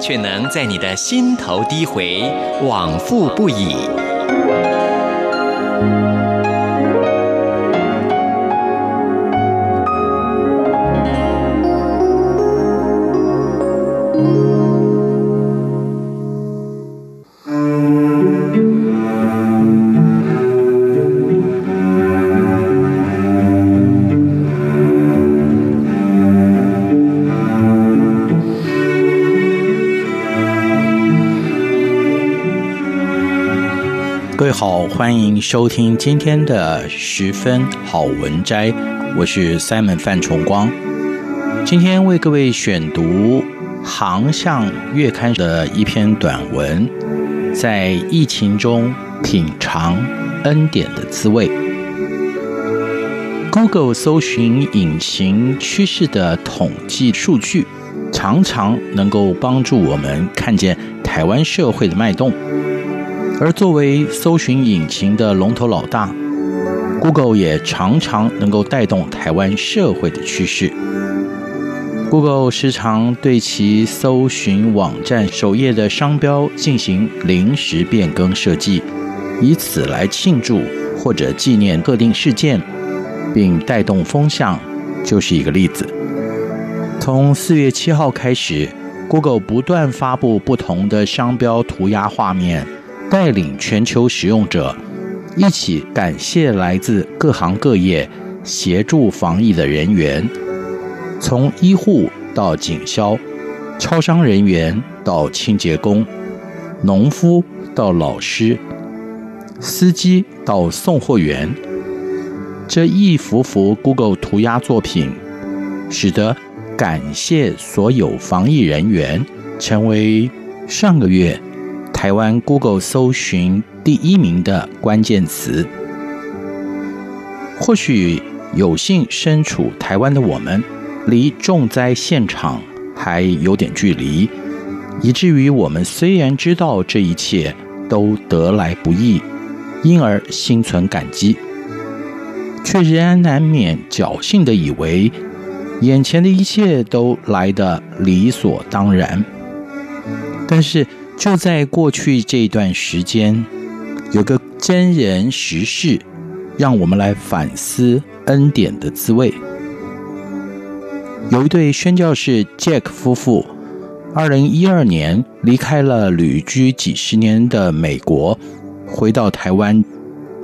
却能在你的心头低回，往复不已。欢迎收听今天的十分好文摘，我是 Simon 范崇光。今天为各位选读《航向月刊》的一篇短文，在疫情中品尝恩典的滋味。Google 搜寻引擎趋势的统计数据，常常能够帮助我们看见台湾社会的脉动。而作为搜寻引擎的龙头老大，Google 也常常能够带动台湾社会的趋势。Google 时常对其搜寻网站首页的商标进行临时变更设计，以此来庆祝或者纪念特定事件，并带动风向，就是一个例子。从四月七号开始，Google 不断发布不同的商标涂鸦画面。带领全球使用者一起感谢来自各行各业协助防疫的人员，从医护到警消、超商人员到清洁工、农夫到老师、司机到送货员，这一幅幅 Google 涂鸦作品，使得感谢所有防疫人员成为上个月。台湾 Google 搜寻第一名的关键词，或许有幸身处台湾的我们，离重灾现场还有点距离，以至于我们虽然知道这一切都得来不易，因而心存感激，却仍然难免侥幸的以为眼前的一切都来得理所当然，但是。就在过去这一段时间，有个真人实事，让我们来反思恩典的滋味。有一对宣教士 Jack 夫妇，二零一二年离开了旅居几十年的美国，回到台湾。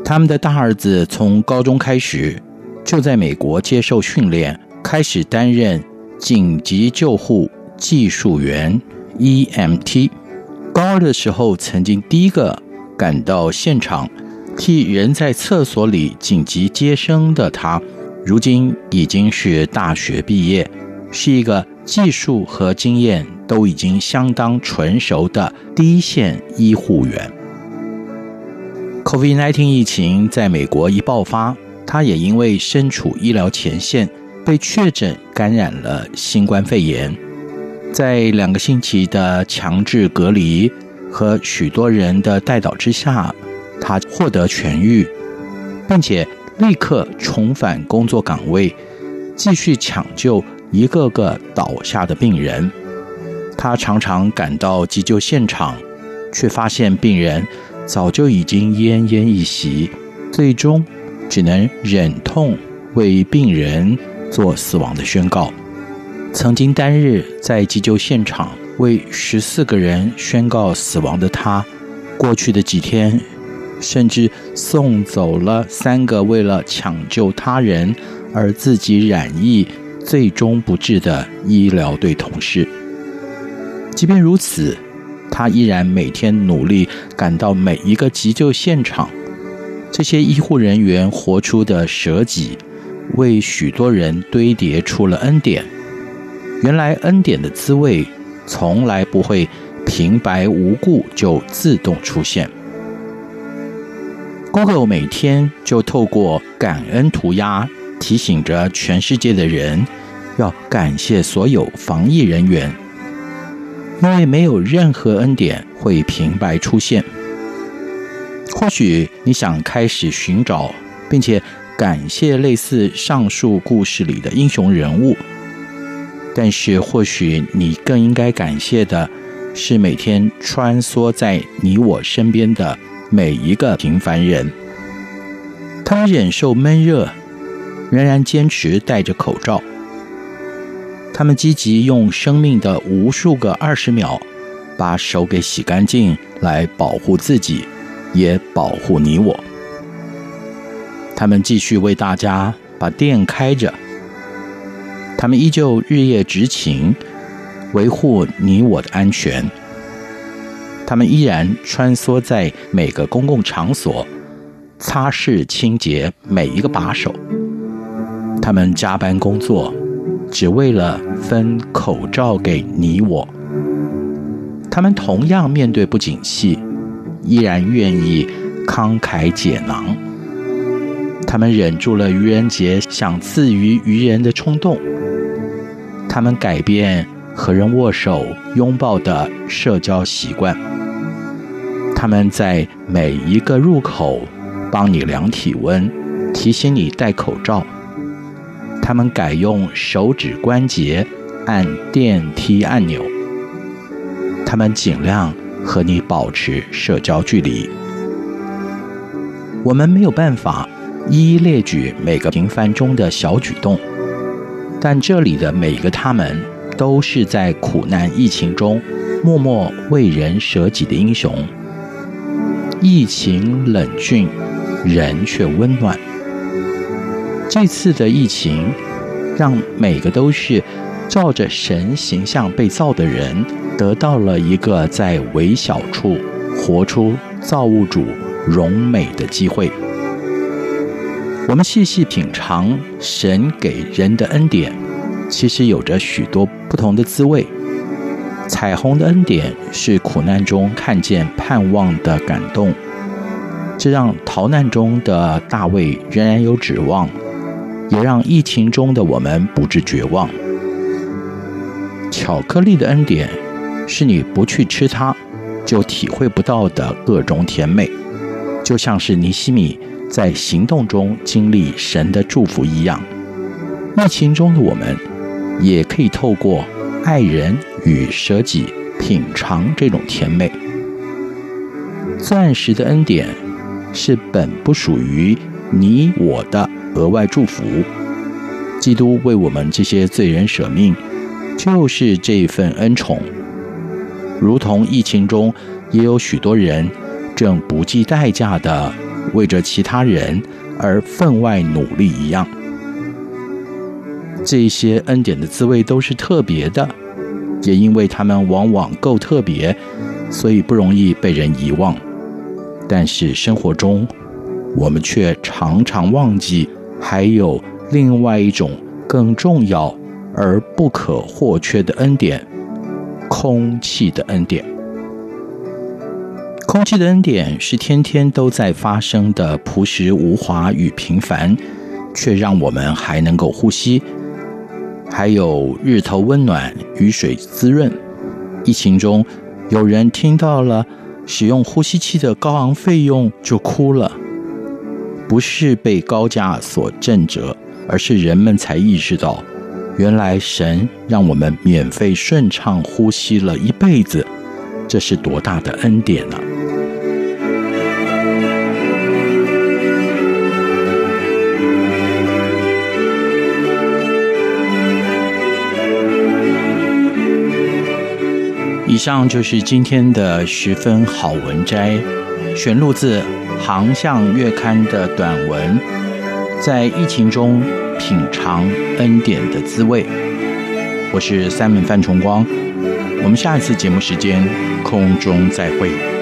他们的大儿子从高中开始就在美国接受训练，开始担任紧急救护技术员 （EMT）。高二的时候，曾经第一个赶到现场，替人在厕所里紧急接生的他，如今已经是大学毕业，是一个技术和经验都已经相当纯熟的第一线医护员。COVID-19 疫情在美国一爆发，他也因为身处医疗前线，被确诊感染了新冠肺炎。在两个星期的强制隔离和许多人的带导之下，他获得痊愈，并且立刻重返工作岗位，继续抢救一个个倒下的病人。他常常赶到急救现场，却发现病人早就已经奄奄一息，最终只能忍痛为病人做死亡的宣告。曾经单日在急救现场为十四个人宣告死亡的他，过去的几天甚至送走了三个为了抢救他人而自己染疫、最终不治的医疗队同事。即便如此，他依然每天努力赶到每一个急救现场。这些医护人员活出的舍己，为许多人堆叠出了恩典。原来恩典的滋味从来不会平白无故就自动出现。Google 每天就透过感恩涂鸦，提醒着全世界的人要感谢所有防疫人员，因为没有任何恩典会平白出现。或许你想开始寻找，并且感谢类似上述故事里的英雄人物，但是或许你更应该感谢的是每天穿梭在你我身边的。每一个平凡人，他们忍受闷热，仍然坚持戴着口罩。他们积极用生命的无数个二十秒，把手给洗干净，来保护自己，也保护你我。他们继续为大家把店开着。他们依旧日夜执勤，维护你我的安全。他们依然穿梭在每个公共场所，擦拭清洁每一个把手。他们加班工作，只为了分口罩给你我。他们同样面对不景气，依然愿意慷慨解囊。他们忍住了愚人节想赐予愚人的冲动。他们改变和人握手拥抱的社交习惯。他们在每一个入口帮你量体温，提醒你戴口罩。他们改用手指关节按电梯按钮。他们尽量和你保持社交距离。我们没有办法一一列举每个平凡中的小举动，但这里的每个他们都是在苦难疫情中默默为人舍己的英雄。疫情冷峻，人却温暖。这次的疫情，让每个都是照着神形象被造的人，得到了一个在微小处活出造物主荣美的机会。我们细细品尝神给人的恩典，其实有着许多不同的滋味。彩虹的恩典是苦难中看见盼望的感动，这让逃难中的大卫仍然有指望，也让疫情中的我们不致绝望。巧克力的恩典是你不去吃它，就体会不到的各种甜美，就像是尼西米在行动中经历神的祝福一样。疫情中的我们，也可以透过爱人。与舍己品尝这种甜美，钻石的恩典是本不属于你我的额外祝福。基督为我们这些罪人舍命，就是这份恩宠。如同疫情中也有许多人正不计代价的为着其他人而分外努力一样，这些恩典的滋味都是特别的。也因为他们往往够特别，所以不容易被人遗忘。但是生活中，我们却常常忘记，还有另外一种更重要而不可或缺的恩典——空气的恩典。空气的恩典是天天都在发生的朴实无华与平凡，却让我们还能够呼吸。还有日头温暖，雨水滋润。疫情中，有人听到了使用呼吸器的高昂费用就哭了，不是被高价所震慑，而是人们才意识到，原来神让我们免费顺畅呼吸了一辈子，这是多大的恩典呢？以上就是今天的十分好文摘，选录自《航向月刊》的短文，在疫情中品尝恩典的滋味。我是三门范崇光，我们下一次节目时间空中再会。